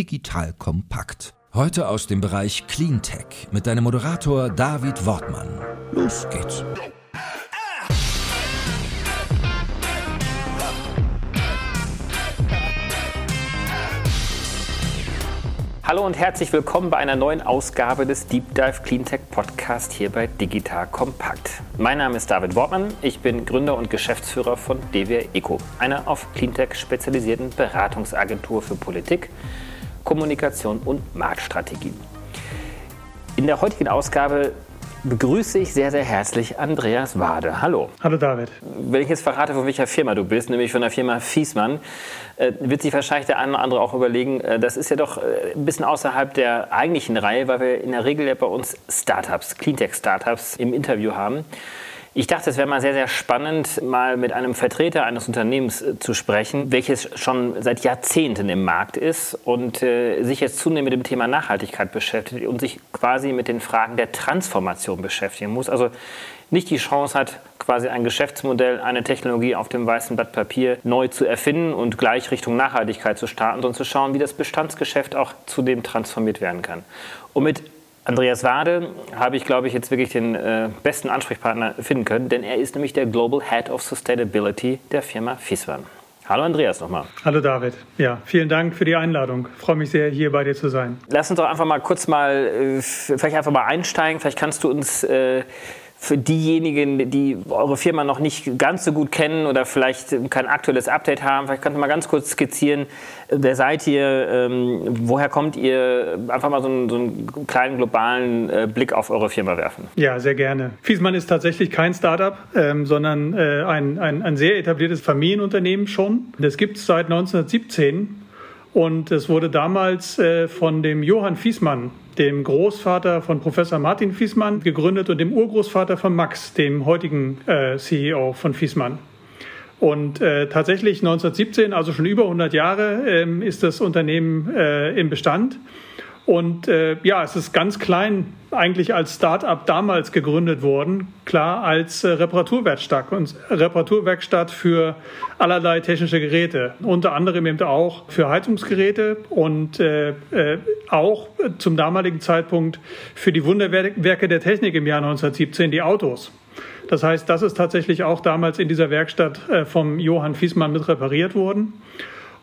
Digital Kompakt. Heute aus dem Bereich Cleantech mit deinem Moderator David Wortmann. Los geht's. Hallo und herzlich willkommen bei einer neuen Ausgabe des Deep Dive Cleantech Podcast hier bei Digital Kompakt. Mein Name ist David Wortmann, ich bin Gründer und Geschäftsführer von DWR Eco, einer auf Cleantech spezialisierten Beratungsagentur für Politik, Kommunikation und Marktstrategien. In der heutigen Ausgabe begrüße ich sehr, sehr herzlich Andreas Wade. Hallo. Hallo David. Wenn ich jetzt verrate, von welcher Firma du bist, nämlich von der Firma Fiesmann, äh, wird sich wahrscheinlich der eine oder andere auch überlegen, äh, das ist ja doch äh, ein bisschen außerhalb der eigentlichen Reihe, weil wir in der Regel ja bei uns Startups, Cleantech-Startups im Interview haben. Ich dachte, es wäre mal sehr, sehr spannend, mal mit einem Vertreter eines Unternehmens äh, zu sprechen, welches schon seit Jahrzehnten im Markt ist und äh, sich jetzt zunehmend mit dem Thema Nachhaltigkeit beschäftigt und sich quasi mit den Fragen der Transformation beschäftigen muss. Also nicht die Chance hat, quasi ein Geschäftsmodell, eine Technologie auf dem weißen Blatt Papier neu zu erfinden und gleich Richtung Nachhaltigkeit zu starten, sondern zu schauen, wie das Bestandsgeschäft auch zudem transformiert werden kann. Und mit Andreas Wade habe ich, glaube ich, jetzt wirklich den äh, besten Ansprechpartner finden können, denn er ist nämlich der Global Head of Sustainability der Firma Fiswan. Hallo Andreas nochmal. Hallo David. Ja, vielen Dank für die Einladung. Ich freue mich sehr, hier bei dir zu sein. Lass uns doch einfach mal kurz mal, äh, vielleicht einfach mal einsteigen. Vielleicht kannst du uns äh, für diejenigen, die eure Firma noch nicht ganz so gut kennen oder vielleicht kein aktuelles Update haben, vielleicht könnt ihr mal ganz kurz skizzieren, wer seid ihr, ähm, woher kommt ihr, einfach mal so einen, so einen kleinen globalen äh, Blick auf eure Firma werfen. Ja, sehr gerne. Fiesmann ist tatsächlich kein Startup, ähm, sondern äh, ein, ein, ein sehr etabliertes Familienunternehmen schon. Das gibt es seit 1917 und es wurde damals äh, von dem Johann Fiesmann, dem Großvater von Professor Martin Fiesmann, gegründet und dem Urgroßvater von Max, dem heutigen äh, CEO von Fiesmann. Und äh, tatsächlich 1917, also schon über 100 Jahre, ähm, ist das Unternehmen äh, im Bestand. Und äh, ja, es ist ganz klein eigentlich als Start-up damals gegründet worden, klar als äh, Reparaturwerkstatt und Reparaturwerkstatt für allerlei technische Geräte, unter anderem eben auch für Heizungsgeräte und äh, äh, auch zum damaligen Zeitpunkt für die Wunderwerke der Technik im Jahr 1917, die Autos. Das heißt, das ist tatsächlich auch damals in dieser Werkstatt äh, vom Johann Fiesmann mit repariert worden.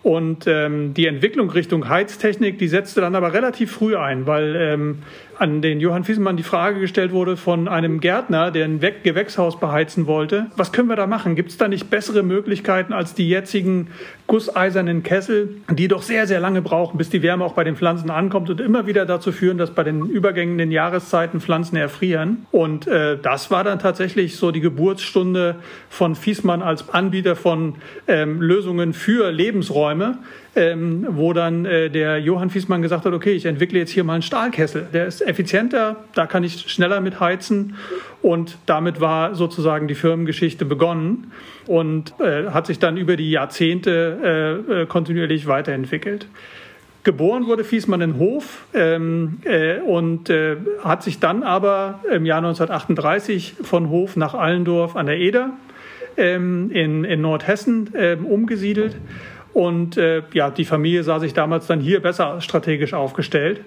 Und ähm, die Entwicklung Richtung Heiztechnik, die setzte dann aber relativ früh ein, weil ähm, an den Johann Fiesenmann die Frage gestellt wurde von einem Gärtner, der ein Gewächshaus beheizen wollte. Was können wir da machen? Gibt es da nicht bessere Möglichkeiten als die jetzigen gusseisernen Kessel, die doch sehr, sehr lange brauchen, bis die Wärme auch bei den Pflanzen ankommt und immer wieder dazu führen, dass bei den übergängenden Jahreszeiten Pflanzen erfrieren. Und äh, das war dann tatsächlich so die Geburtsstunde von Fiesmann als Anbieter von ähm, Lösungen für Lebensräume ähm, wo dann äh, der Johann Fiesmann gesagt hat, okay, ich entwickle jetzt hier mal einen Stahlkessel. Der ist effizienter, da kann ich schneller mit heizen und damit war sozusagen die Firmengeschichte begonnen und äh, hat sich dann über die Jahrzehnte äh, äh kontinuierlich weiterentwickelt. Geboren wurde Fiesmann in Hof ähm, äh, und äh, hat sich dann aber im Jahr 1938 von Hof nach Allendorf an der Eder ähm, in, in Nordhessen ähm, umgesiedelt und äh, ja, die Familie sah sich damals dann hier besser strategisch aufgestellt.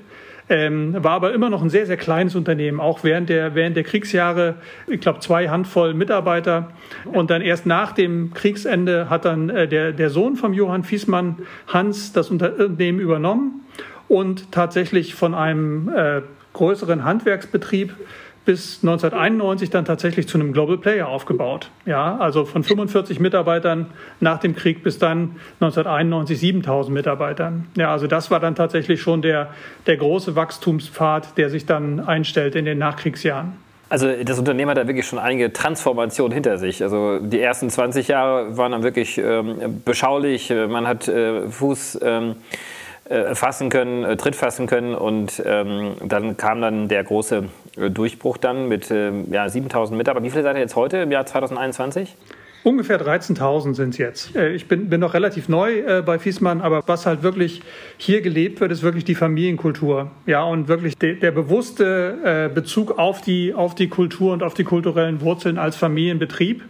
Ähm, war aber immer noch ein sehr, sehr kleines Unternehmen, auch während der, während der Kriegsjahre, ich glaube, zwei Handvoll Mitarbeiter. Und dann erst nach dem Kriegsende hat dann äh, der, der Sohn von Johann Fiesmann, Hans, das Unternehmen übernommen und tatsächlich von einem äh, größeren Handwerksbetrieb bis 1991 dann tatsächlich zu einem Global Player aufgebaut. Ja, also von 45 Mitarbeitern nach dem Krieg bis dann 1991 7000 Mitarbeitern. Ja, also das war dann tatsächlich schon der, der große Wachstumspfad, der sich dann einstellt in den Nachkriegsjahren. Also das Unternehmen hat da wirklich schon einige Transformationen hinter sich. Also die ersten 20 Jahre waren dann wirklich ähm, beschaulich. Man hat äh, Fuß ähm, äh, fassen können, äh, Tritt fassen können. Und ähm, dann kam dann der große äh, Durchbruch dann mit äh, ja, 7000 Mitarbeitern. Wie viele seid ihr jetzt heute im Jahr 2021? Ungefähr 13.000 sind es jetzt. Äh, ich bin, bin noch relativ neu äh, bei Fiesmann, aber was halt wirklich hier gelebt wird, ist wirklich die Familienkultur. Ja, und wirklich de, der bewusste äh, Bezug auf die, auf die Kultur und auf die kulturellen Wurzeln als Familienbetrieb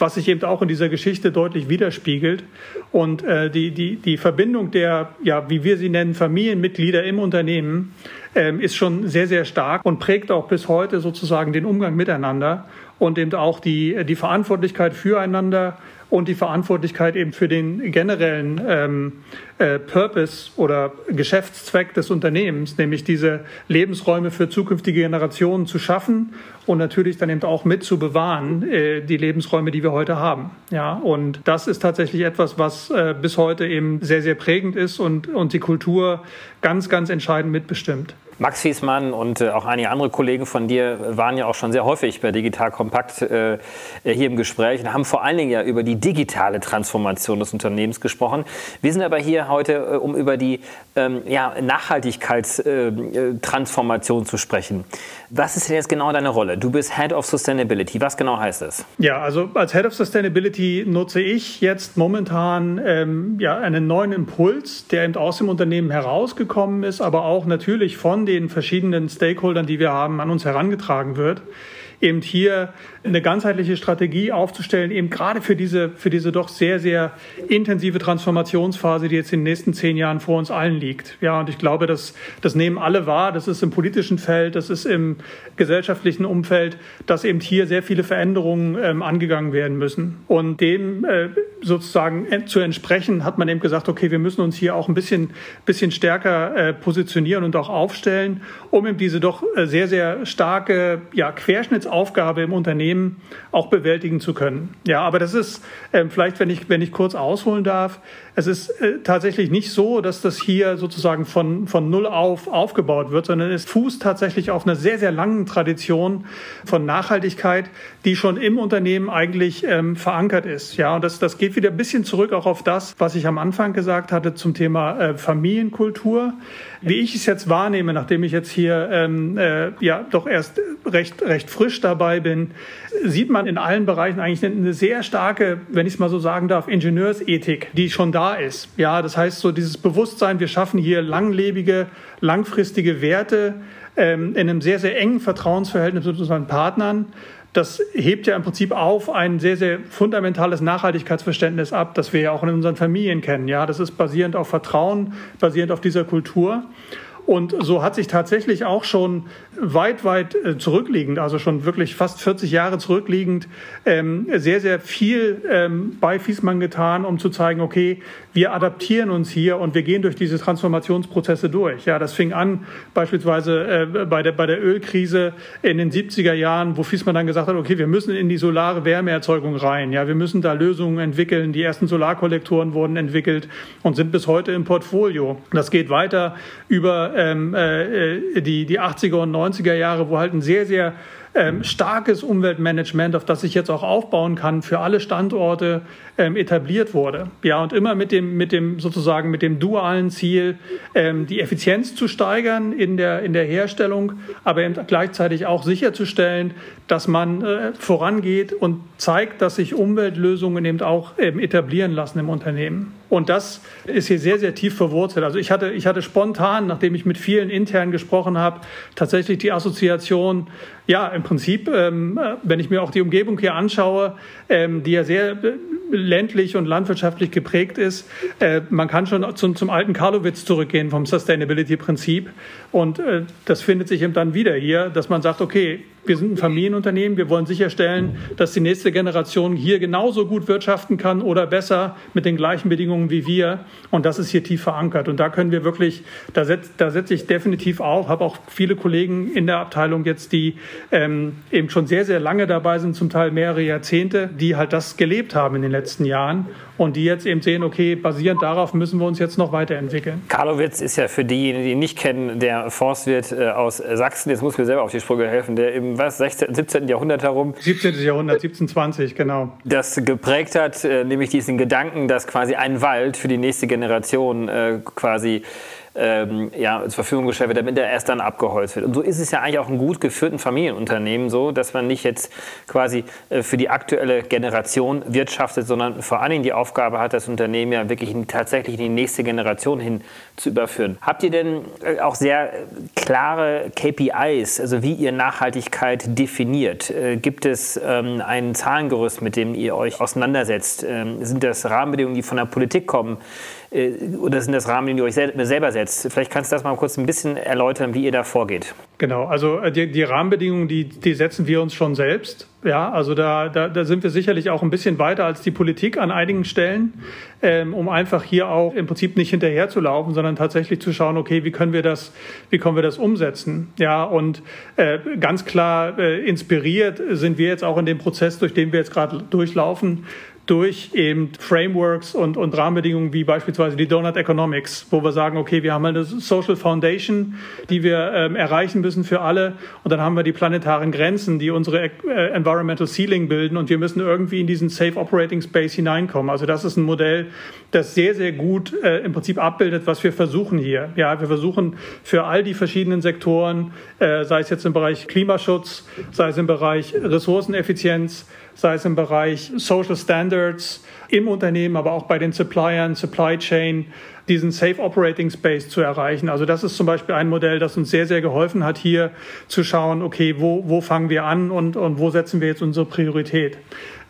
was sich eben auch in dieser Geschichte deutlich widerspiegelt. Und äh, die, die, die Verbindung der, ja, wie wir sie nennen, Familienmitglieder im Unternehmen ähm, ist schon sehr, sehr stark und prägt auch bis heute sozusagen den Umgang miteinander und eben auch die, die Verantwortlichkeit füreinander und die Verantwortlichkeit eben für den generellen ähm, äh, Purpose oder Geschäftszweck des Unternehmens, nämlich diese Lebensräume für zukünftige Generationen zu schaffen und natürlich dann eben auch mit zu bewahren, äh, die Lebensräume, die wir heute haben. Ja, und das ist tatsächlich etwas, was äh, bis heute eben sehr, sehr prägend ist und, und die Kultur ganz, ganz entscheidend mitbestimmt. Max Fiesmann und äh, auch einige andere Kollegen von dir waren ja auch schon sehr häufig bei Digital Kompakt äh, hier im Gespräch und haben vor allen Dingen ja über die digitale Transformation des Unternehmens gesprochen. Wir sind aber hier heute, äh, um über die ähm, ja, Nachhaltigkeitstransformation äh, zu sprechen. Was ist denn jetzt genau deine Rolle? Du bist Head of Sustainability. Was genau heißt das? Ja, also als Head of Sustainability nutze ich jetzt momentan ähm, ja, einen neuen Impuls, der eben aus dem Unternehmen herausgekommen ist, aber auch natürlich von den verschiedenen Stakeholdern, die wir haben, an uns herangetragen wird eben hier eine ganzheitliche Strategie aufzustellen, eben gerade für diese, für diese doch sehr, sehr intensive Transformationsphase, die jetzt in den nächsten zehn Jahren vor uns allen liegt. Ja, und ich glaube, das, das nehmen alle wahr. Das ist im politischen Feld, das ist im gesellschaftlichen Umfeld, dass eben hier sehr viele Veränderungen ähm, angegangen werden müssen. Und dem äh, sozusagen zu entsprechen, hat man eben gesagt, okay, wir müssen uns hier auch ein bisschen, bisschen stärker äh, positionieren und auch aufstellen, um eben diese doch äh, sehr, sehr starke ja, Querschnittsaufgabe im Unternehmen auch bewältigen zu können. Ja, aber das ist äh, vielleicht, wenn ich, wenn ich kurz ausholen darf, es ist äh, tatsächlich nicht so, dass das hier sozusagen von, von Null auf aufgebaut wird, sondern es fußt tatsächlich auf einer sehr, sehr langen Tradition von Nachhaltigkeit, die schon im Unternehmen eigentlich ähm, verankert ist. Ja, und das, das geht wieder ein bisschen zurück auch auf das, was ich am Anfang gesagt hatte zum Thema äh, Familienkultur. Wie ich es jetzt wahrnehme, nachdem ich jetzt hier ähm, äh, ja doch erst recht, recht frisch dabei bin, sieht man in allen Bereichen eigentlich eine sehr starke, wenn ich es mal so sagen darf, Ingenieursethik, die schon da ist. Ja, das heißt so dieses Bewusstsein, wir schaffen hier langlebige, langfristige Werte ähm, in einem sehr, sehr engen Vertrauensverhältnis mit unseren Partnern. Das hebt ja im Prinzip auf ein sehr, sehr fundamentales Nachhaltigkeitsverständnis ab, das wir ja auch in unseren Familien kennen. Ja, das ist basierend auf Vertrauen, basierend auf dieser Kultur. Und so hat sich tatsächlich auch schon weit, weit äh, zurückliegend, also schon wirklich fast 40 Jahre zurückliegend, ähm, sehr, sehr viel ähm, bei Fiesmann getan, um zu zeigen, okay, wir adaptieren uns hier und wir gehen durch diese Transformationsprozesse durch. Ja, das fing an beispielsweise äh, bei, der, bei der Ölkrise in den 70er Jahren, wo Fiesmann dann gesagt hat, okay, wir müssen in die solare Wärmeerzeugung rein. Ja, wir müssen da Lösungen entwickeln. Die ersten Solarkollektoren wurden entwickelt und sind bis heute im Portfolio. Das geht weiter über ähm, äh, die, die 80er und 90er Jahre, wo halt ein sehr, sehr ähm, starkes Umweltmanagement, auf das ich jetzt auch aufbauen kann, für alle Standorte ähm, etabliert wurde. Ja, und immer mit dem, mit dem sozusagen mit dem dualen Ziel, ähm, die Effizienz zu steigern in der, in der Herstellung, aber eben gleichzeitig auch sicherzustellen, dass man äh, vorangeht und zeigt, dass sich Umweltlösungen eben auch ähm, etablieren lassen im Unternehmen. Und das ist hier sehr, sehr tief verwurzelt. Also ich hatte, ich hatte spontan, nachdem ich mit vielen intern gesprochen habe, tatsächlich die Assoziation, ja, im Prinzip, ähm, äh, wenn ich mir auch die Umgebung hier anschaue, ähm, die ja sehr äh, ländlich und landwirtschaftlich geprägt ist. Äh, man kann schon zum, zum alten Karlowitz zurückgehen vom Sustainability-Prinzip. Und äh, das findet sich eben dann wieder hier, dass man sagt, okay, wir sind ein Familienunternehmen, wir wollen sicherstellen, dass die nächste Generation hier genauso gut wirtschaften kann oder besser mit den gleichen Bedingungen wie wir. Und das ist hier tief verankert. Und da können wir wirklich, da setze da setz ich definitiv auf, habe auch viele Kollegen in der Abteilung jetzt, die ähm, eben schon sehr, sehr lange dabei sind, zum Teil mehrere Jahrzehnte, die halt das gelebt haben in den letzten Jahren und die jetzt eben sehen, okay, basierend darauf müssen wir uns jetzt noch weiterentwickeln. Karlowitz ist ja für diejenigen, die ihn nicht kennen, der Forstwirt äh, aus Sachsen. Jetzt muss mir selber auf die Sprünge helfen, der im was, 16., 17. Jahrhundert herum. 17. Jahrhundert, 1720, genau. Das geprägt hat, äh, nämlich diesen Gedanken, dass quasi ein Wald für die nächste Generation äh, quasi ähm, ja, zur Verfügung gestellt wird, damit er erst dann abgeholzt wird. Und so ist es ja eigentlich auch ein gut geführten Familienunternehmen so, dass man nicht jetzt quasi äh, für die aktuelle Generation wirtschaftet, sondern vor allen Dingen die Aufgabe hat, das Unternehmen ja wirklich in, tatsächlich in die nächste Generation hin zu überführen. Habt ihr denn äh, auch sehr klare KPIs, also wie ihr Nachhaltigkeit definiert? Äh, gibt es ähm, ein Zahlengerüst, mit dem ihr euch auseinandersetzt? Ähm, sind das Rahmenbedingungen, die von der Politik kommen? Äh, oder sind das Rahmenbedingungen, die ihr euch selber setzt? Vielleicht kannst du das mal kurz ein bisschen erläutern, wie ihr da vorgeht. Genau, also äh, die, die Rahmenbedingungen, die, die setzen wir uns schon selbst. Ja, also da, da, da sind wir sicherlich auch ein bisschen weiter als die Politik an einigen Stellen, ähm, um einfach hier auch im Prinzip nicht hinterherzulaufen, sondern tatsächlich zu schauen, okay, wie können wir das, wie können wir das umsetzen? Ja, und äh, ganz klar äh, inspiriert sind wir jetzt auch in dem Prozess, durch den wir jetzt gerade durchlaufen, durch eben Frameworks und, und Rahmenbedingungen wie beispielsweise die Donut Economics, wo wir sagen, okay, wir haben eine Social Foundation, die wir ähm, erreichen müssen für alle und dann haben wir die planetaren Grenzen, die unsere äh, Environmental Ceiling bilden und wir müssen irgendwie in diesen Safe Operating Space hineinkommen. Also das ist ein Modell, das sehr, sehr gut äh, im Prinzip abbildet, was wir versuchen hier. Ja, wir versuchen für all die verschiedenen Sektoren, äh, sei es jetzt im Bereich Klimaschutz, sei es im Bereich Ressourceneffizienz, sei es im Bereich Social Standards im Unternehmen, aber auch bei den Suppliern, Supply Chain, diesen Safe Operating Space zu erreichen. Also das ist zum Beispiel ein Modell, das uns sehr, sehr geholfen hat, hier zu schauen, okay, wo, wo fangen wir an und, und wo setzen wir jetzt unsere Priorität.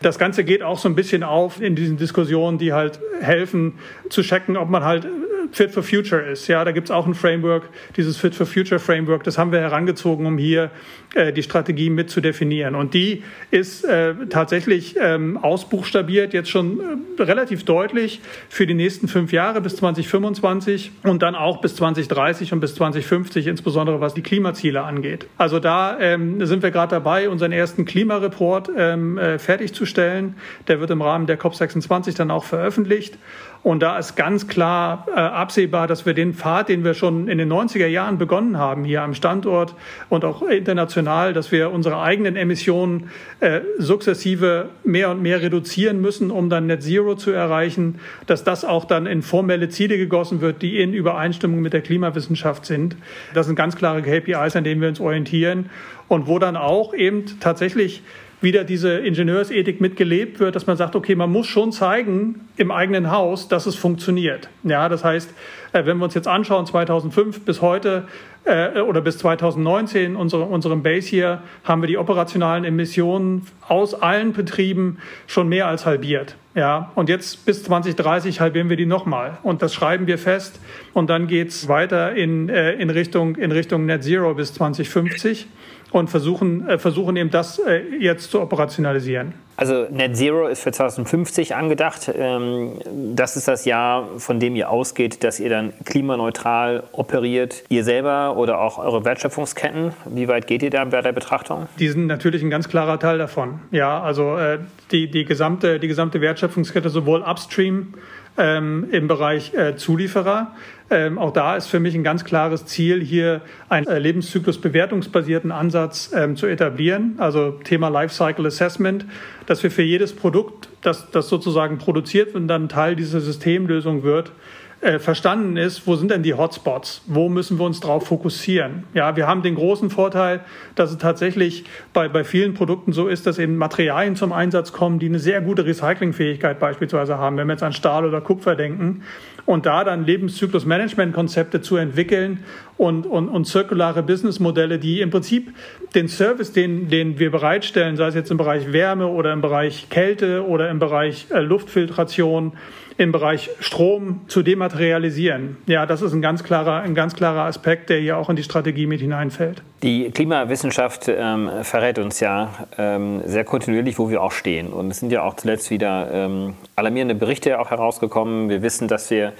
Das Ganze geht auch so ein bisschen auf in diesen Diskussionen, die halt helfen zu checken, ob man halt Fit for Future ist. Ja, da gibt es auch ein Framework, dieses Fit for Future Framework, das haben wir herangezogen, um hier äh, die Strategie mit zu definieren. Und die ist äh, tatsächlich ähm, ausbuchstabiert, jetzt schon äh, relativ deutlich für die nächsten fünf Jahre bis 2025 und dann auch bis 2030 und bis 2050, insbesondere was die Klimaziele angeht. Also da ähm, sind wir gerade dabei, unseren ersten Klimareport ähm, äh, fertigzustellen. Der wird im Rahmen der COP26 dann auch veröffentlicht. Und da ist ganz klar äh, absehbar, dass wir den Pfad, den wir schon in den 90er Jahren begonnen haben, hier am Standort und auch international, dass wir unsere eigenen Emissionen äh, sukzessive mehr und mehr reduzieren müssen, um dann Net Zero zu erreichen, dass das auch dann in formelle Ziele gegossen wird, die in Übereinstimmung mit der Klimawissenschaft sind. Das sind ganz klare KPIs, an denen wir uns orientieren und wo dann auch eben tatsächlich wieder diese Ingenieursethik mitgelebt wird, dass man sagt, okay, man muss schon zeigen im eigenen Haus, dass es funktioniert. Ja, das heißt, äh, wenn wir uns jetzt anschauen, 2005 bis heute äh, oder bis 2019, unsere, unserem Base hier, haben wir die operationalen Emissionen aus allen Betrieben schon mehr als halbiert. Ja, und jetzt bis 2030 halbieren wir die nochmal. Und das schreiben wir fest. Und dann geht's weiter in, äh, in, Richtung, in Richtung Net Zero bis 2050 und versuchen, äh, versuchen eben das äh, jetzt zu operationalisieren. Also Net Zero ist für 2050 angedacht. Ähm, das ist das Jahr, von dem ihr ausgeht, dass ihr dann klimaneutral operiert. Ihr selber oder auch eure Wertschöpfungsketten. Wie weit geht ihr da bei der Betrachtung? Die sind natürlich ein ganz klarer Teil davon. Ja, also äh, die, die, gesamte, die gesamte Wertschöpfungskette, sowohl upstream ähm, im Bereich äh, Zulieferer. Ähm, auch da ist für mich ein ganz klares Ziel, hier einen äh, Lebenszyklus-bewertungsbasierten Ansatz ähm, zu etablieren. Also Thema Lifecycle Assessment, dass wir für jedes Produkt, das, das sozusagen produziert und dann Teil dieser Systemlösung wird, äh, verstanden ist, wo sind denn die Hotspots? Wo müssen wir uns darauf fokussieren? Ja, wir haben den großen Vorteil, dass es tatsächlich bei, bei vielen Produkten so ist, dass eben Materialien zum Einsatz kommen, die eine sehr gute Recyclingfähigkeit beispielsweise haben, wenn wir jetzt an Stahl oder Kupfer denken. Und da dann Lebenszyklus-Management-Konzepte zu entwickeln und, und, und zirkulare Businessmodelle, die im Prinzip den Service, den, den wir bereitstellen, sei es jetzt im Bereich Wärme oder im Bereich Kälte oder im Bereich äh, Luftfiltration, im Bereich Strom zu dematerialisieren. Ja, das ist ein ganz klarer, ein ganz klarer Aspekt, der hier auch in die Strategie mit hineinfällt. Die Klimawissenschaft ähm, verrät uns ja ähm, sehr kontinuierlich, wo wir auch stehen. Und es sind ja auch zuletzt wieder ähm, alarmierende Berichte auch herausgekommen. Wir wissen, dass wir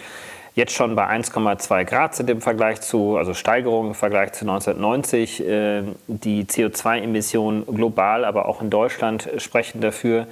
jetzt schon bei 1,2 Grad sind im Vergleich zu, also Steigerung im Vergleich zu 1990. Äh, die CO2-Emissionen global, aber auch in Deutschland sprechen dafür.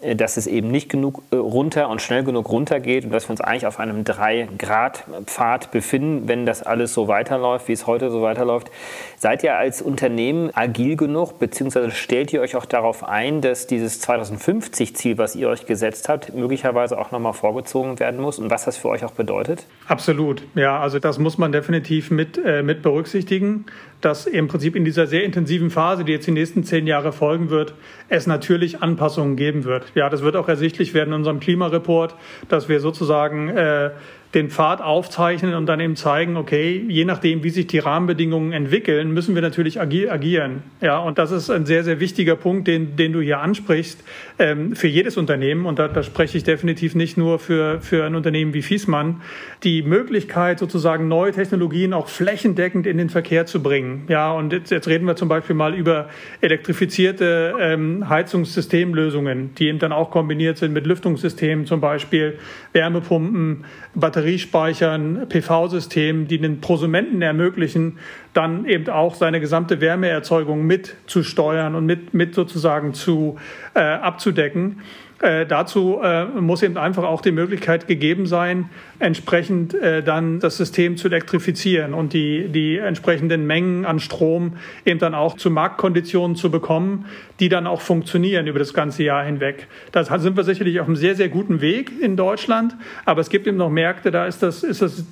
Äh, dass es eben nicht genug äh, runter und schnell genug runter geht und dass wir uns eigentlich auf einem 3-Grad-Pfad befinden, wenn das alles so weiterläuft, wie es heute so weiterläuft. Seid ihr als Unternehmen agil genug, beziehungsweise stellt ihr euch auch darauf ein, dass dieses 2050-Ziel, was ihr euch gesetzt habt, möglicherweise auch nochmal vorgezogen werden muss und was das für euch auch bedeutet? Absolut, ja, also das muss man definitiv mit, äh, mit berücksichtigen dass im Prinzip in dieser sehr intensiven Phase, die jetzt die nächsten zehn Jahre folgen wird, es natürlich Anpassungen geben wird. Ja, das wird auch ersichtlich werden in unserem Klimareport, dass wir sozusagen äh, den Pfad aufzeichnen und dann eben zeigen, okay, je nachdem, wie sich die Rahmenbedingungen entwickeln, müssen wir natürlich agieren. Ja, und das ist ein sehr, sehr wichtiger Punkt, den, den du hier ansprichst, ähm, für jedes Unternehmen. Und da, da spreche ich definitiv nicht nur für, für ein Unternehmen wie Fiesmann. Die Möglichkeit, sozusagen neue Technologien auch flächendeckend in den Verkehr zu bringen. Ja, und jetzt, jetzt reden wir zum Beispiel mal über elektrifizierte ähm, Heizungssystemlösungen, die eben dann auch kombiniert sind mit Lüftungssystemen, zum Beispiel Wärmepumpen, Batterien Batteriespeichern, PV-Systemen, die den Prosumenten ermöglichen, dann eben auch seine gesamte Wärmeerzeugung mit zu steuern und mit, mit sozusagen zu äh, abzudecken. Äh, dazu äh, muss eben einfach auch die Möglichkeit gegeben sein, entsprechend äh, dann das System zu elektrifizieren und die, die entsprechenden Mengen an Strom eben dann auch zu Marktkonditionen zu bekommen, die dann auch funktionieren über das ganze Jahr hinweg. Da sind wir sicherlich auf einem sehr, sehr guten Weg in Deutschland, aber es gibt eben noch Märkte, da ist das, ist das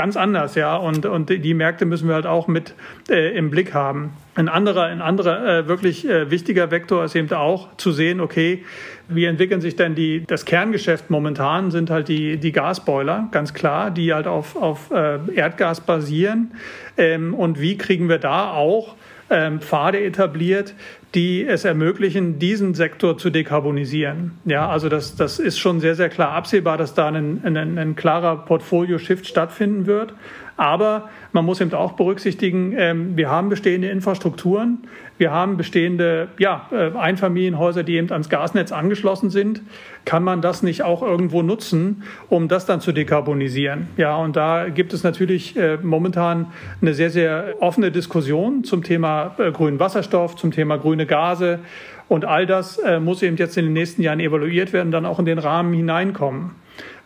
ganz anders, ja. Und, und die Märkte müssen wir halt auch mit äh, im Blick haben. Ein anderer, ein anderer äh, wirklich äh, wichtiger Vektor ist eben auch zu sehen, okay, wie entwickeln sich denn die, das Kerngeschäft momentan sind halt die, die Gasboiler, ganz klar, die halt auf, auf äh, Erdgas basieren. Ähm, und wie kriegen wir da auch ähm, Pfade etabliert, die es ermöglichen, diesen Sektor zu dekarbonisieren. Ja, also das, das ist schon sehr, sehr klar absehbar, dass da ein, ein, ein klarer Portfolio-Shift stattfinden wird. Aber man muss eben auch berücksichtigen, ähm, wir haben bestehende Infrastrukturen, wir haben bestehende ja, äh, Einfamilienhäuser, die eben ans Gasnetz angeschlossen sind. Kann man das nicht auch irgendwo nutzen, um das dann zu dekarbonisieren? Ja, und da gibt es natürlich äh, momentan eine sehr, sehr offene Diskussion zum Thema äh, grünen Wasserstoff, zum Thema grüne Gase. Und all das muss eben jetzt in den nächsten Jahren evaluiert werden, dann auch in den Rahmen hineinkommen.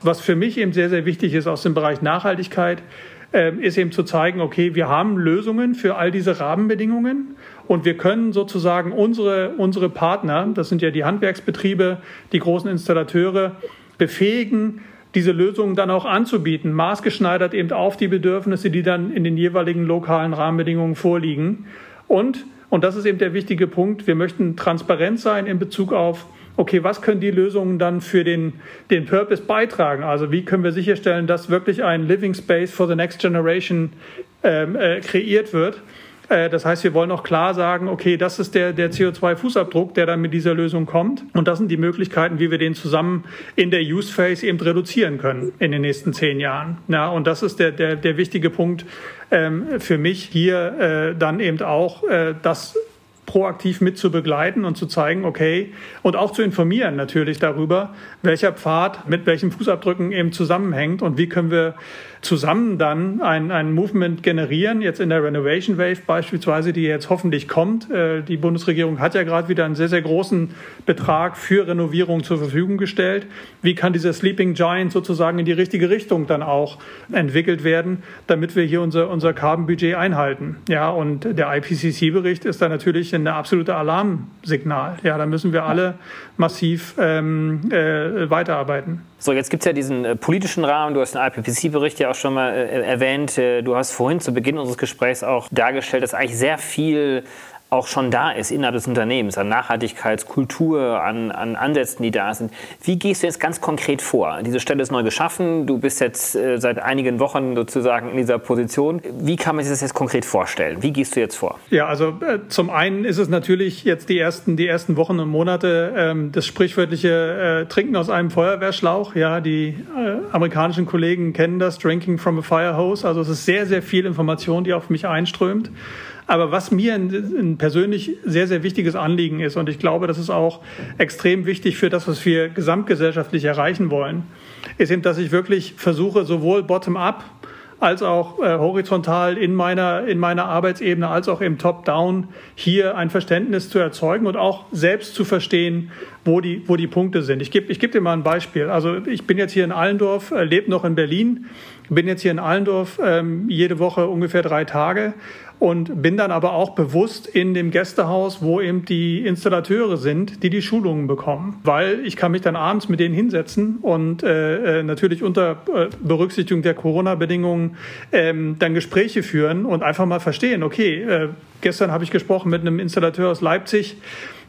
Was für mich eben sehr, sehr wichtig ist aus dem Bereich Nachhaltigkeit, ist eben zu zeigen, okay, wir haben Lösungen für all diese Rahmenbedingungen und wir können sozusagen unsere, unsere Partner, das sind ja die Handwerksbetriebe, die großen Installateure, befähigen, diese Lösungen dann auch anzubieten, maßgeschneidert eben auf die Bedürfnisse, die dann in den jeweiligen lokalen Rahmenbedingungen vorliegen. Und, und das ist eben der wichtige Punkt, wir möchten transparent sein in Bezug auf okay, was können die Lösungen dann für den, den Purpose beitragen? Also wie können wir sicherstellen, dass wirklich ein Living Space for the Next Generation ähm, äh, kreiert wird? Äh, das heißt, wir wollen auch klar sagen, okay, das ist der, der CO2-Fußabdruck, der dann mit dieser Lösung kommt. Und das sind die Möglichkeiten, wie wir den zusammen in der Use Phase eben reduzieren können in den nächsten zehn Jahren. Ja, und das ist der, der, der wichtige Punkt ähm, für mich hier äh, dann eben auch, äh, das proaktiv mit zu begleiten und zu zeigen, okay, und auch zu informieren natürlich darüber, welcher Pfad mit welchen Fußabdrücken eben zusammenhängt und wie können wir zusammen dann ein, ein Movement generieren, jetzt in der Renovation Wave beispielsweise, die jetzt hoffentlich kommt. Äh, die Bundesregierung hat ja gerade wieder einen sehr, sehr großen Betrag für Renovierung zur Verfügung gestellt. Wie kann dieser Sleeping Giant sozusagen in die richtige Richtung dann auch entwickelt werden, damit wir hier unser, unser Carbon-Budget einhalten? Ja, und der IPCC-Bericht ist da natürlich ein absolutes Alarmsignal. Ja, da müssen wir alle massiv ähm, äh, weiterarbeiten. So, jetzt gibt es ja diesen äh, politischen Rahmen. Du hast den IPCC-Bericht ja auch schon mal äh, erwähnt. Äh, du hast vorhin zu Beginn unseres Gesprächs auch dargestellt, dass eigentlich sehr viel auch schon da ist innerhalb des Unternehmens, an Nachhaltigkeitskultur, an, an Ansätzen, die da sind. Wie gehst du jetzt ganz konkret vor? Diese Stelle ist neu geschaffen, du bist jetzt äh, seit einigen Wochen sozusagen in dieser Position. Wie kann man sich das jetzt konkret vorstellen? Wie gehst du jetzt vor? Ja, also äh, zum einen ist es natürlich jetzt die ersten, die ersten Wochen und Monate ähm, das sprichwörtliche äh, Trinken aus einem Feuerwehrschlauch. Ja, die äh, amerikanischen Kollegen kennen das, Drinking from a Fire Hose. Also es ist sehr, sehr viel Information, die auf mich einströmt. Aber was mir ein, persönlich sehr, sehr wichtiges Anliegen ist, und ich glaube, das ist auch extrem wichtig für das, was wir gesamtgesellschaftlich erreichen wollen, ist eben, dass ich wirklich versuche, sowohl bottom-up als auch äh, horizontal in meiner, in meiner Arbeitsebene, als auch im Top-Down hier ein Verständnis zu erzeugen und auch selbst zu verstehen, wo die, wo die Punkte sind. Ich gebe ich geb dir mal ein Beispiel. Also ich bin jetzt hier in Allendorf, äh, lebe noch in Berlin, bin jetzt hier in Allendorf ähm, jede Woche ungefähr drei Tage und bin dann aber auch bewusst in dem Gästehaus, wo eben die Installateure sind, die die Schulungen bekommen. Weil ich kann mich dann abends mit denen hinsetzen und äh, äh natürlich unter äh, Berücksichtigung der Corona-Bedingungen ähm, dann Gespräche führen und einfach mal verstehen, okay, äh, gestern habe ich gesprochen mit einem Installateur aus Leipzig,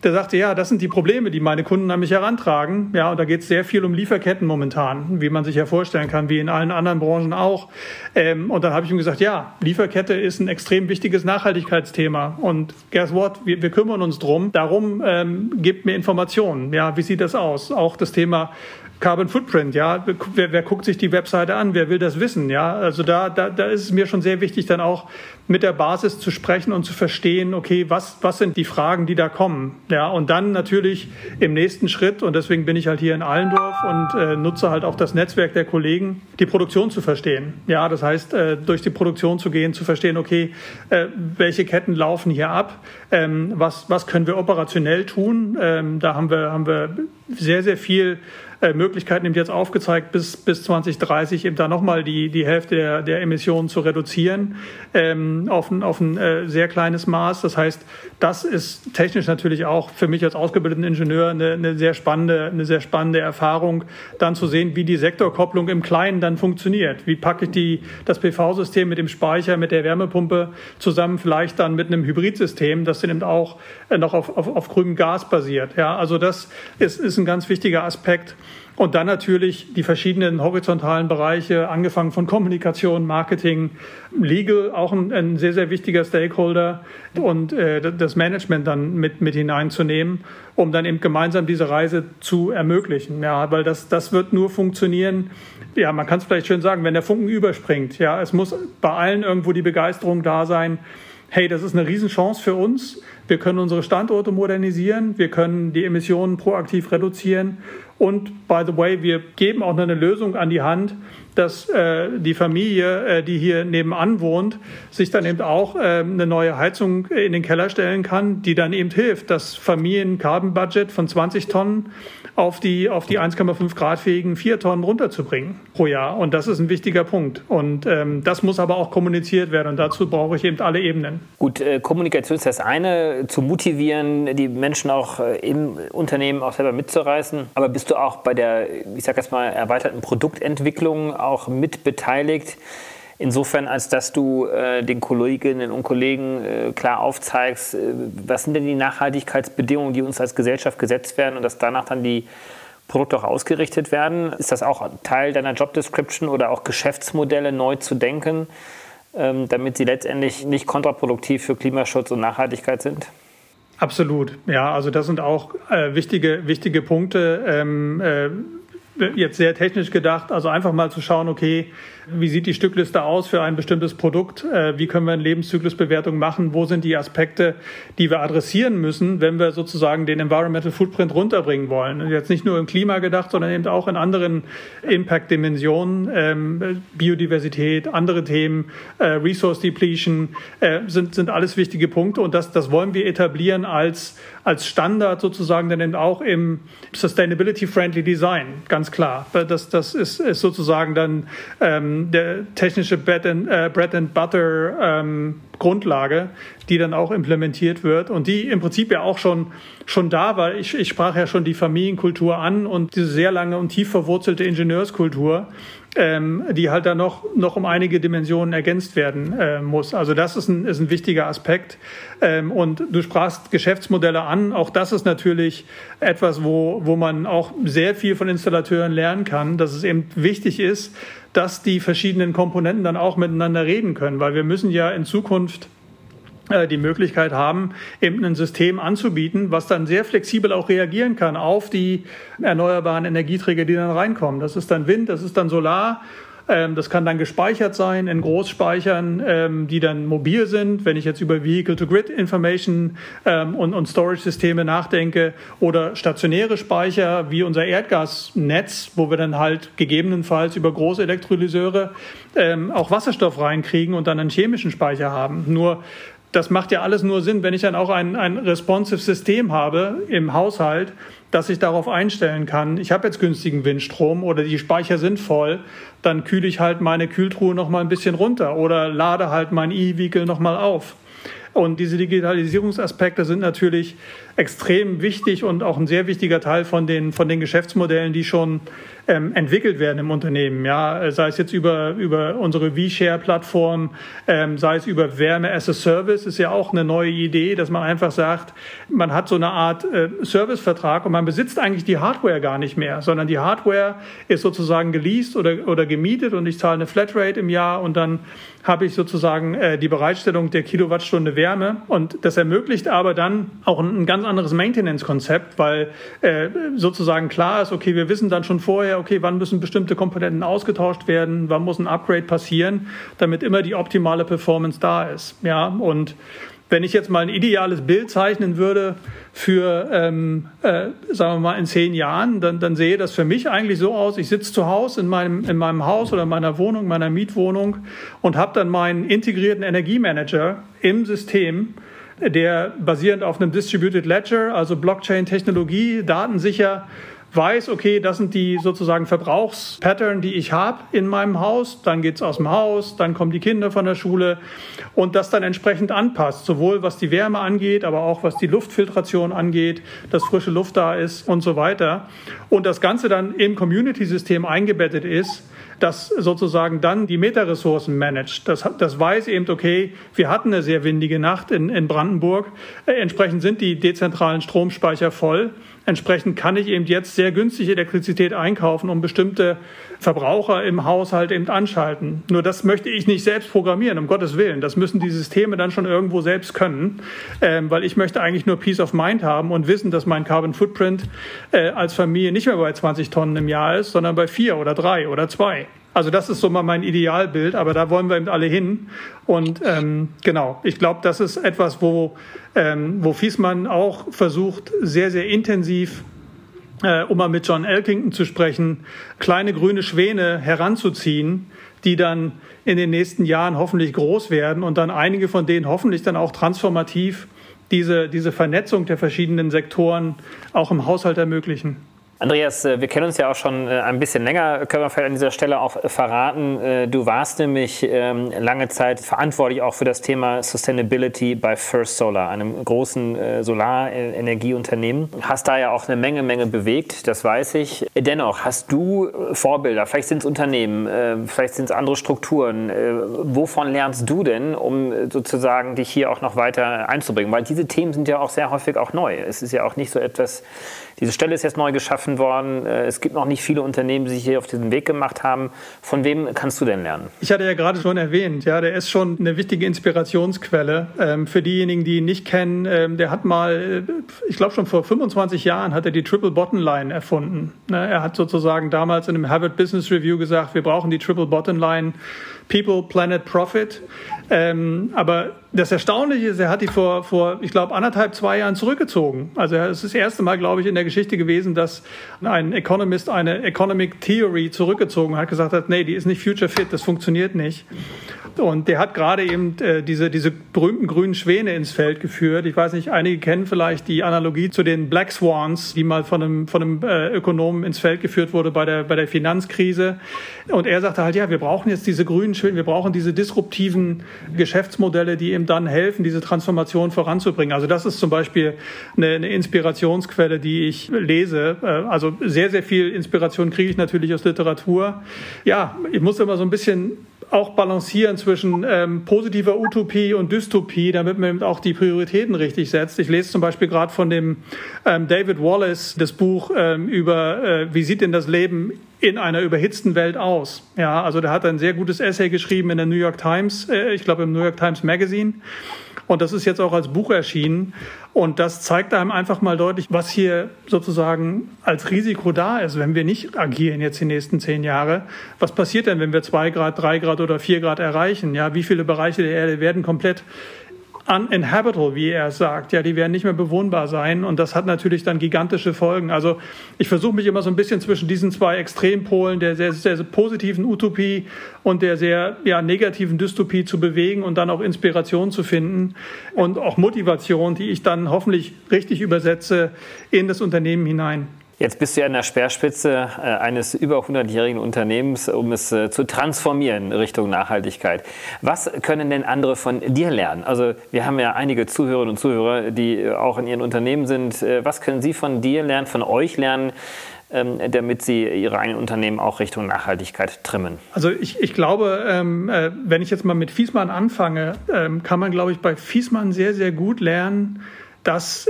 der sagte, ja, das sind die Probleme, die meine Kunden an mich herantragen. Ja, und da geht es sehr viel um Lieferketten momentan, wie man sich ja vorstellen kann, wie in allen anderen Branchen auch. Ähm, und dann habe ich ihm gesagt, ja, Lieferkette ist ein extrem wichtiges Nachhaltigkeitsthema. Und guess what? Wir, wir kümmern uns drum. Darum ähm, gebt mir Informationen. Ja, wie sieht das aus? Auch das Thema Carbon Footprint, ja, wer, wer, guckt sich die Webseite an, wer will das wissen, ja, also da, da, da ist es mir schon sehr wichtig, dann auch mit der Basis zu sprechen und zu verstehen, okay, was, was sind die Fragen, die da kommen, ja, und dann natürlich im nächsten Schritt, und deswegen bin ich halt hier in Allendorf und äh, nutze halt auch das Netzwerk der Kollegen, die Produktion zu verstehen, ja, das heißt, äh, durch die Produktion zu gehen, zu verstehen, okay, äh, welche Ketten laufen hier ab, ähm, was, was können wir operationell tun, ähm, da haben wir, haben wir sehr, sehr viel äh, Möglichkeiten eben jetzt aufgezeigt, bis, bis 2030 eben da nochmal die, die Hälfte der, der Emissionen zu reduzieren ähm, auf ein, auf ein äh, sehr kleines Maß. Das heißt, das ist technisch natürlich auch für mich als ausgebildeten Ingenieur eine, eine, sehr spannende, eine sehr spannende Erfahrung, dann zu sehen, wie die Sektorkopplung im Kleinen dann funktioniert. Wie packe ich die, das PV-System mit dem Speicher, mit der Wärmepumpe zusammen, vielleicht dann mit einem Hybridsystem, das dann eben auch äh, noch auf, auf, auf grünem Gas basiert. Ja, also das ist, ist ein ganz wichtiger Aspekt. Und dann natürlich die verschiedenen horizontalen Bereiche, angefangen von Kommunikation, Marketing, Legal, auch ein, ein sehr, sehr wichtiger Stakeholder und äh, das Management dann mit, mit hineinzunehmen, um dann eben gemeinsam diese Reise zu ermöglichen. Ja, weil das, das wird nur funktionieren, ja, man kann es vielleicht schön sagen, wenn der Funken überspringt. Ja, es muss bei allen irgendwo die Begeisterung da sein. Hey, das ist eine Riesenchance für uns. Wir können unsere Standorte modernisieren, wir können die Emissionen proaktiv reduzieren und by the way, wir geben auch eine Lösung an die Hand, dass äh, die Familie, äh, die hier nebenan wohnt, sich dann eben auch äh, eine neue Heizung in den Keller stellen kann, die dann eben hilft, das Familien-Carbon-Budget von 20 Tonnen auf die, auf die 1,5 Grad fähigen 4 Tonnen runterzubringen pro Jahr. Und das ist ein wichtiger Punkt. Und ähm, das muss aber auch kommuniziert werden. Und dazu brauche ich eben alle Ebenen. Gut, äh, Kommunikation ist das eine, zu motivieren, die Menschen auch äh, im Unternehmen auch selber mitzureißen. Aber bist du auch bei der, ich sage jetzt mal, erweiterten Produktentwicklung auch mit beteiligt? Insofern, als dass du äh, den Kolleginnen und Kollegen äh, klar aufzeigst, äh, was sind denn die Nachhaltigkeitsbedingungen, die uns als Gesellschaft gesetzt werden und dass danach dann die Produkte auch ausgerichtet werden. Ist das auch Teil deiner Job Description oder auch Geschäftsmodelle neu zu denken, ähm, damit sie letztendlich nicht kontraproduktiv für Klimaschutz und Nachhaltigkeit sind? Absolut, ja, also das sind auch äh, wichtige, wichtige Punkte. Ähm, äh, jetzt sehr technisch gedacht, also einfach mal zu schauen, okay, wie sieht die Stückliste aus für ein bestimmtes Produkt? Äh, wie können wir eine Lebenszyklusbewertung machen? Wo sind die Aspekte, die wir adressieren müssen, wenn wir sozusagen den Environmental Footprint runterbringen wollen? Und jetzt nicht nur im Klima gedacht, sondern eben auch in anderen Impact-Dimensionen, ähm, Biodiversität, andere Themen, äh, Resource Depletion, äh, sind, sind alles wichtige Punkte. Und das, das wollen wir etablieren als, als Standard sozusagen dann eben auch im Sustainability-Friendly Design, ganz klar. Das, das ist, ist sozusagen dann ähm, der technische Bread and, äh, Bread and Butter ähm, Grundlage, die dann auch implementiert wird und die im Prinzip ja auch schon, schon da war. Ich, ich sprach ja schon die Familienkultur an und diese sehr lange und tief verwurzelte Ingenieurskultur, ähm, die halt da noch, noch um einige Dimensionen ergänzt werden äh, muss. Also das ist ein, ist ein wichtiger Aspekt. Ähm, und du sprachst Geschäftsmodelle an. Auch das ist natürlich etwas, wo, wo man auch sehr viel von Installateuren lernen kann, dass es eben wichtig ist, dass die verschiedenen Komponenten dann auch miteinander reden können, weil wir müssen ja in Zukunft äh, die Möglichkeit haben, eben ein System anzubieten, was dann sehr flexibel auch reagieren kann auf die erneuerbaren Energieträger, die dann reinkommen. Das ist dann Wind, das ist dann Solar, das kann dann gespeichert sein in Großspeichern, ähm, die dann mobil sind. Wenn ich jetzt über Vehicle-to-Grid-Information ähm, und, und Storage-Systeme nachdenke oder stationäre Speicher wie unser Erdgasnetz, wo wir dann halt gegebenenfalls über große Elektrolyseure auch Wasserstoff reinkriegen und dann einen chemischen Speicher haben. Nur das macht ja alles nur Sinn, wenn ich dann auch ein, ein responsive System habe im Haushalt, dass ich darauf einstellen kann, ich habe jetzt günstigen Windstrom oder die Speicher sind voll, dann kühle ich halt meine Kühltruhe noch mal ein bisschen runter oder lade halt mein E-Vehicle noch mal auf. Und diese Digitalisierungsaspekte sind natürlich extrem wichtig und auch ein sehr wichtiger Teil von den, von den Geschäftsmodellen, die schon ähm, entwickelt werden im Unternehmen. Ja, sei es jetzt über, über unsere V-Share-Plattform, ähm, sei es über Wärme as a Service, ist ja auch eine neue Idee, dass man einfach sagt, man hat so eine Art äh, Servicevertrag und man besitzt eigentlich die Hardware gar nicht mehr, sondern die Hardware ist sozusagen geleast oder, oder gemietet und ich zahle eine Flatrate im Jahr und dann habe ich sozusagen äh, die Bereitstellung der Kilowattstunde Wärme und das ermöglicht aber dann auch ein, ein anderes Maintenance-Konzept, weil äh, sozusagen klar ist, okay, wir wissen dann schon vorher, okay, wann müssen bestimmte Komponenten ausgetauscht werden, wann muss ein Upgrade passieren, damit immer die optimale Performance da ist. Ja, und wenn ich jetzt mal ein ideales Bild zeichnen würde für, ähm, äh, sagen wir mal, in zehn Jahren, dann, dann sehe das für mich eigentlich so aus, ich sitze zu Hause in meinem, in meinem Haus oder meiner Wohnung, meiner Mietwohnung und habe dann meinen integrierten Energiemanager im System, der basierend auf einem Distributed Ledger, also Blockchain-Technologie, datensicher weiß, okay, das sind die sozusagen Verbrauchspattern, die ich habe in meinem Haus, dann geht's aus dem Haus, dann kommen die Kinder von der Schule und das dann entsprechend anpasst, sowohl was die Wärme angeht, aber auch was die Luftfiltration angeht, dass frische Luft da ist und so weiter. Und das Ganze dann im Community-System eingebettet ist, das sozusagen dann die Metaressourcen managt. Das, das weiß eben, okay, wir hatten eine sehr windige Nacht in, in Brandenburg. Äh, entsprechend sind die dezentralen Stromspeicher voll. Entsprechend kann ich eben jetzt sehr günstig Elektrizität einkaufen, um bestimmte Verbraucher im Haushalt eben anschalten. Nur das möchte ich nicht selbst programmieren, um Gottes Willen. Das müssen die Systeme dann schon irgendwo selbst können, ähm, weil ich möchte eigentlich nur Peace of Mind haben und wissen, dass mein Carbon Footprint äh, als Familie nicht mehr bei 20 Tonnen im Jahr ist, sondern bei vier oder drei oder zwei. Also das ist so mal mein Idealbild, aber da wollen wir eben alle hin. Und ähm, genau, ich glaube, das ist etwas, wo, ähm, wo Fiesmann auch versucht, sehr, sehr intensiv äh, um mal mit John Elkington zu sprechen, kleine grüne Schwäne heranzuziehen, die dann in den nächsten Jahren hoffentlich groß werden und dann einige von denen hoffentlich dann auch transformativ diese, diese Vernetzung der verschiedenen Sektoren auch im Haushalt ermöglichen. Andreas, äh, wir kennen uns ja auch schon äh, ein bisschen länger, können wir vielleicht an dieser Stelle auch äh, verraten. Du warst nämlich ähm, lange Zeit verantwortlich auch für das Thema Sustainability bei First Solar, einem großen Solarenergieunternehmen. Hast da ja auch eine Menge, Menge bewegt, das weiß ich. Dennoch, hast du Vorbilder, vielleicht sind es Unternehmen, vielleicht sind es andere Strukturen. Wovon lernst du denn, um sozusagen dich hier auch noch weiter einzubringen? Weil diese Themen sind ja auch sehr häufig auch neu. Es ist ja auch nicht so etwas, diese Stelle ist jetzt neu geschaffen worden. Äh, es gibt noch nicht viele Unternehmen, die sich hier auf diesen Weg gemacht haben. Von wem kannst du denn lernen? Ich hatte ja gerade schon erwähnt, ja, der ist schon eine wichtige Inspirationsquelle. Ähm, für diejenigen, die ihn nicht kennen, ähm, der hat mal, äh, ich glaube schon vor 25 Jahren, hat er die Triple Bottom Line erfunden. Ne, er hat sozusagen damals in einem Harvard Business Review gesagt, wir brauchen die Triple Bottom Line People, Planet, Profit. Ähm, aber das Erstaunliche ist, er hat die vor, vor ich glaube, anderthalb, zwei Jahren zurückgezogen. Also es ist das erste Mal, glaube ich, in der Geschichte gewesen, dass ein Economist eine Economic Theory zurückgezogen hat, gesagt hat, nee, die ist nicht future fit, das funktioniert nicht. Und der hat gerade eben äh, diese, diese berühmten grünen Schwäne ins Feld geführt. Ich weiß nicht, einige kennen vielleicht die Analogie zu den Black Swans, die mal von einem, von einem äh, Ökonomen ins Feld geführt wurde bei der, bei der Finanzkrise. Und er sagte halt, ja, wir brauchen jetzt diese grünen Schwäne, wir brauchen diese disruptiven Geschäftsmodelle, die ihm dann helfen, diese Transformation voranzubringen. Also das ist zum Beispiel eine, eine Inspirationsquelle, die ich lese. Äh, also sehr, sehr viel Inspiration kriege ich natürlich aus Literatur. Ja, ich muss immer so ein bisschen auch balancieren zwischen ähm, positiver Utopie und Dystopie, damit man auch die Prioritäten richtig setzt. Ich lese zum Beispiel gerade von dem ähm, David Wallace das Buch ähm, über, äh, wie sieht denn das Leben in einer überhitzten Welt aus? Ja, also der hat ein sehr gutes Essay geschrieben in der New York Times, äh, ich glaube im New York Times Magazine. Und das ist jetzt auch als Buch erschienen. Und das zeigt einem einfach mal deutlich, was hier sozusagen als Risiko da ist, wenn wir nicht agieren jetzt die nächsten zehn Jahre. Was passiert denn, wenn wir zwei Grad, drei Grad oder vier Grad erreichen? Ja, wie viele Bereiche der Erde werden komplett uninhabitable, wie er sagt. Ja, die werden nicht mehr bewohnbar sein und das hat natürlich dann gigantische Folgen. Also ich versuche mich immer so ein bisschen zwischen diesen zwei Extrempolen, der sehr, sehr, sehr positiven Utopie und der sehr ja, negativen Dystopie zu bewegen und dann auch Inspiration zu finden und auch Motivation, die ich dann hoffentlich richtig übersetze in das Unternehmen hinein. Jetzt bist du ja in der Speerspitze äh, eines über 100-jährigen Unternehmens, um es äh, zu transformieren Richtung Nachhaltigkeit. Was können denn andere von dir lernen? Also wir haben ja einige Zuhörerinnen und Zuhörer, die äh, auch in ihren Unternehmen sind. Was können sie von dir lernen, von euch lernen? Ähm, damit sie ihre eigenen Unternehmen auch Richtung Nachhaltigkeit trimmen? Also ich, ich glaube, ähm, wenn ich jetzt mal mit Fiesmann anfange, ähm, kann man, glaube ich, bei Fiesmann sehr, sehr gut lernen, dass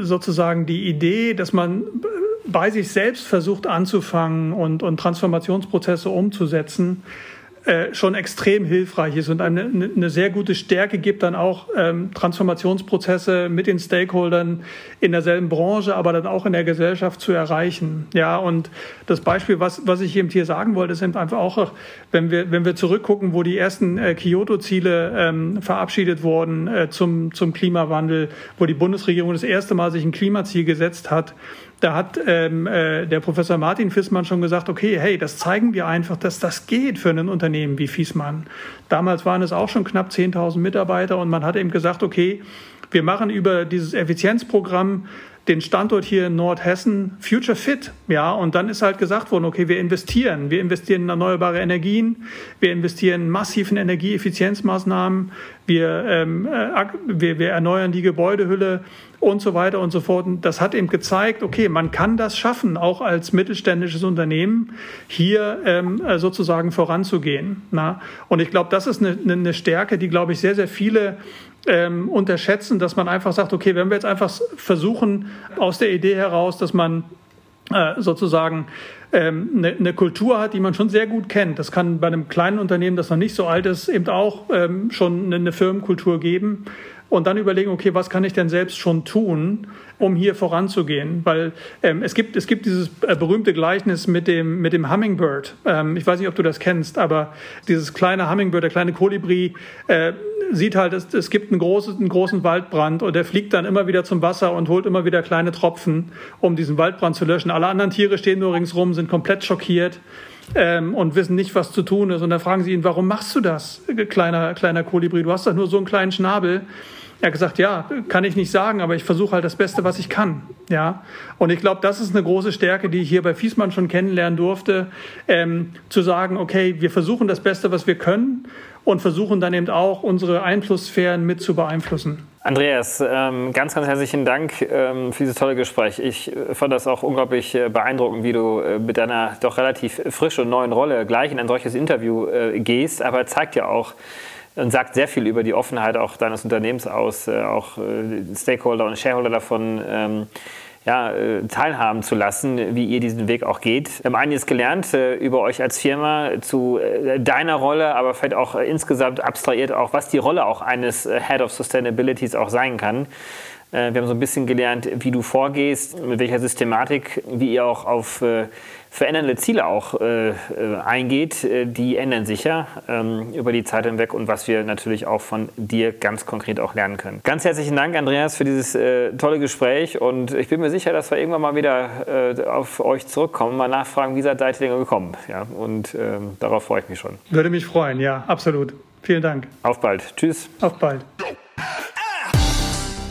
sozusagen die Idee, dass man bei sich selbst versucht anzufangen und, und Transformationsprozesse umzusetzen, äh, schon extrem hilfreich ist und eine, eine sehr gute Stärke gibt, dann auch ähm, Transformationsprozesse mit den Stakeholdern in derselben Branche, aber dann auch in der Gesellschaft zu erreichen. Ja, und das Beispiel, was, was ich eben hier sagen wollte, ist einfach auch, wenn wir, wenn wir zurückgucken, wo die ersten äh, Kyoto-Ziele ähm, verabschiedet wurden äh, zum, zum Klimawandel, wo die Bundesregierung das erste Mal sich ein Klimaziel gesetzt hat, da hat ähm, äh, der Professor Martin Fissmann schon gesagt, okay, hey, das zeigen wir einfach, dass das geht für ein Unternehmen wie Fissmann. Damals waren es auch schon knapp 10.000 Mitarbeiter und man hat eben gesagt, okay, wir machen über dieses Effizienzprogramm den Standort hier in Nordhessen Future Fit. Ja, und dann ist halt gesagt worden, okay, wir investieren. Wir investieren in erneuerbare Energien, wir investieren in Energieeffizienzmaßnahmen, wir, ähm, äh, wir, wir erneuern die Gebäudehülle und so weiter und so fort. Und das hat eben gezeigt, okay, man kann das schaffen, auch als mittelständisches Unternehmen hier ähm, äh, sozusagen voranzugehen. Na? Und ich glaube, das ist eine, eine Stärke, die, glaube ich, sehr, sehr viele ähm, unterschätzen, dass man einfach sagt, okay, wenn wir jetzt einfach versuchen, aus der Idee heraus, dass man äh, sozusagen ähm, eine, eine, Kultur hat, die man schon sehr gut kennt. Das kann bei einem kleinen Unternehmen, das noch nicht so alt ist, eben auch ähm, schon eine Firmenkultur geben. Und dann überlegen, okay, was kann ich denn selbst schon tun, um hier voranzugehen. Weil ähm, es, gibt, es gibt dieses äh, berühmte Gleichnis mit dem, mit dem Hummingbird. Ähm, ich weiß nicht, ob du das kennst, aber dieses kleine Hummingbird, der kleine Kolibri, äh, sieht halt, es, es gibt einen großen, einen großen Waldbrand und der fliegt dann immer wieder zum Wasser und holt immer wieder kleine Tropfen, um diesen Waldbrand zu löschen. Alle anderen Tiere stehen nur ringsrum, sind komplett schockiert. Ähm, und wissen nicht, was zu tun ist. Und dann fragen sie ihn, warum machst du das, kleiner, kleiner Kolibri? Du hast doch nur so einen kleinen Schnabel. Er hat gesagt, ja, kann ich nicht sagen, aber ich versuche halt das Beste, was ich kann. Ja, und ich glaube, das ist eine große Stärke, die ich hier bei Fiesmann schon kennenlernen durfte, ähm, zu sagen, okay, wir versuchen das Beste, was wir können und versuchen dann eben auch unsere Einflusssphären mit zu beeinflussen. Andreas, ähm, ganz, ganz herzlichen Dank ähm, für dieses tolle Gespräch. Ich äh, fand das auch unglaublich äh, beeindruckend, wie du äh, mit deiner doch relativ frischen und neuen Rolle gleich in ein solches Interview gehst, aber zeigt ja auch, und sagt sehr viel über die Offenheit auch deines Unternehmens aus, äh, auch äh, Stakeholder und Shareholder davon ähm, ja, äh, teilhaben zu lassen, wie ihr diesen Weg auch geht. Wir haben einiges gelernt über euch als Firma, zu deiner Rolle, aber vielleicht auch insgesamt abstrahiert auch, was die Rolle auch eines Head of Sustainability auch sein kann. Wir haben so ein bisschen gelernt, wie du vorgehst, mit welcher Systematik, wie ihr auch auf verändernde Ziele auch äh, äh, eingeht, äh, die ändern sich ja ähm, über die Zeit hinweg und was wir natürlich auch von dir ganz konkret auch lernen können. Ganz herzlichen Dank, Andreas, für dieses äh, tolle Gespräch und ich bin mir sicher, dass wir irgendwann mal wieder äh, auf euch zurückkommen, mal nachfragen, wie seid ihr denn gekommen? Ja, und ähm, darauf freue ich mich schon. Würde mich freuen, ja, absolut. Vielen Dank. Auf bald. Tschüss. Auf bald.